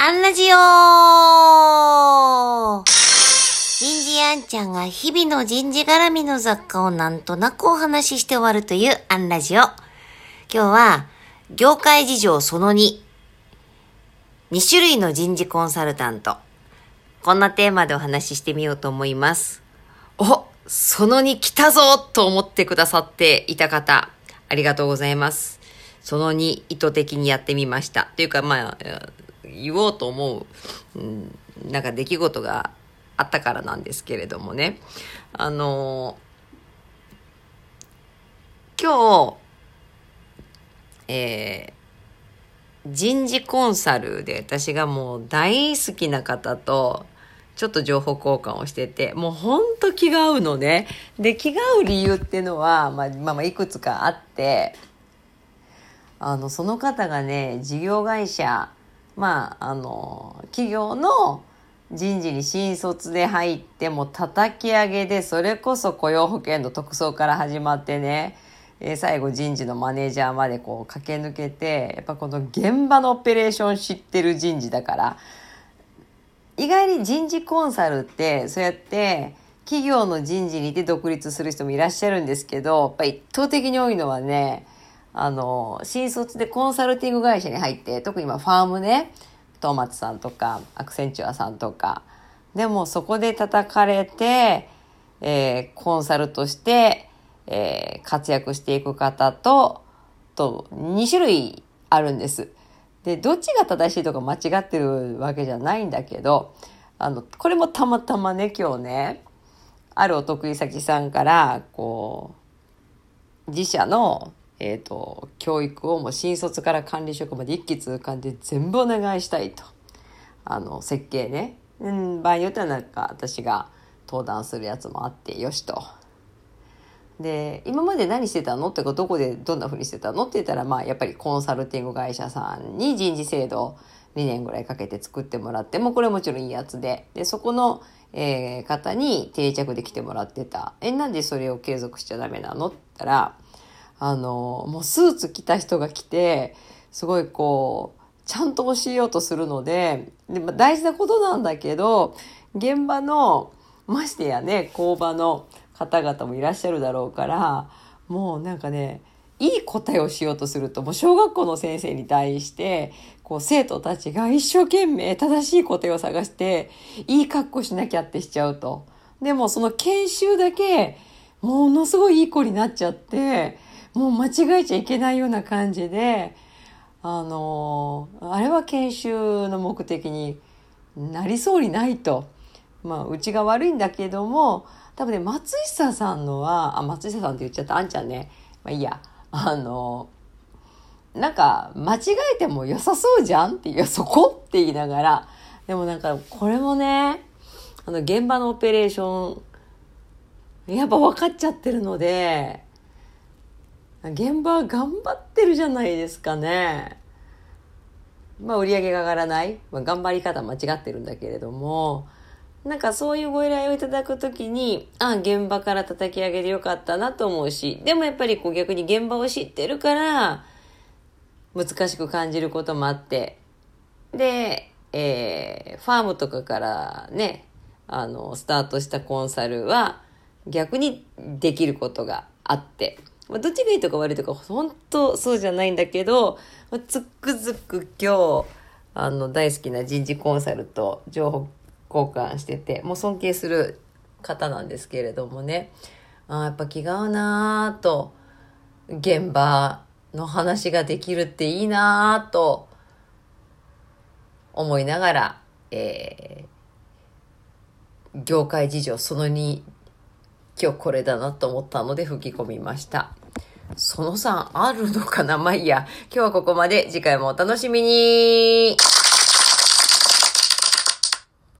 アンラジオ人事あんちゃんが日々の人事絡みの雑貨をなんとなくお話しして終わるというアンラジオ。今日は、業界事情その2。2種類の人事コンサルタント。こんなテーマでお話ししてみようと思います。おその2来たぞと思ってくださっていた方、ありがとうございます。その2意図的にやってみました。というか、まあ、言おうと思う、うん、なんか出来事があったからなんですけれどもね。あの今日、えー、人事コンサルで私がもう大好きな方と、ちょっと情報交換をしてて、もうほんと気が合うのね。で、気が合う理由っていうのは、まあ、まあ、まあ、いくつかあって、あの、その方がね、事業会社、まあ、あの、企業の人事に新卒で入って、も叩き上げで、それこそ雇用保険の特捜から始まってね、え最後人事のマネージャーまでこう駆け抜けて、やっぱこの現場のオペレーション知ってる人事だから、意外に人事コンサルってそうやって企業の人事にいて独立する人もいらっしゃるんですけど、やっぱり圧倒的に多いのはね、あの、新卒でコンサルティング会社に入って、特に今ファームね、トーマツさんとか、アクセンチュアさんとか、でもそこで叩かれて、えーコンサルとして、えー活躍していく方と、と、2種類あるんです。で、どっちが正しいとか間違ってるわけじゃないんだけど、あの、これもたまたまね、今日ね、あるお得意先さんから、こう、自社の、えっ、と、教育をもう新卒から管理職まで一気通貫で全部お願いしたいと。あの、設計ね。うん、場合によってはなんか私が登壇するやつもあって、よしと。で、今まで何してたのってか、どこでどんな風にしてたのって言ったら、まあ、やっぱりコンサルティング会社さんに人事制度2年ぐらいかけて作ってもらって、もうこれもちろんいいやつで、で、そこの、えー方に定着できてもらってた。え、なんでそれを継続しちゃダメなのって言ったら、あの、もうスーツ着た人が来て、すごいこう、ちゃんと教えようとするので、でまあ大事なことなんだけど、現場の、ましてやね、工場の方々もいらっしゃるだろうから、もうなんかね、いい答えをしようとすると、もう小学校の先生に対して、こう生徒たちが一生懸命正しい答えを探して、いい格好しなきゃってしちゃうと。でもその研修だけ、ものすごいいい子になっちゃって、もう間違えちゃいけないような感じで、あのあれは研修の目的になりそうにないと。まあ、うちが悪いんだけども、多分ね、松下さんのは、あ、松下さんって言っちゃった、あんちゃんね。まあいいや。あのなんか、間違えても良さそうじゃんって、いや、そこって言いながら、でもなんか、これもね、あの、現場のオペレーション、やっぱ分かっちゃってるので、現場は頑張ってるじゃないですかね。まあ、売り上げが上がらない。まあ、頑張り方間違ってるんだけれども、なんかそういうご依頼をいただくときに、あ、現場から叩き上げでよかったなと思うし、でもやっぱりこう逆に現場を知ってるから、難しく感じることもあって、で、えーファームとかからね、あの、スタートしたコンサルは逆にできることがあって、まあどっちがいいとか悪いとか本当そうじゃないんだけど、まあつくづく今日、あの、大好きな人事コンサルと情報交換してて、もう尊敬する方なんですけれどもね、あやっぱ気が合うなぁと、現場の話ができるっていいなぁと思いながら、えー業界事情その2、今日これだなと思ったので吹き込みました。その3あるのかな？まあいいや。今日はここまで。次回もお楽しみに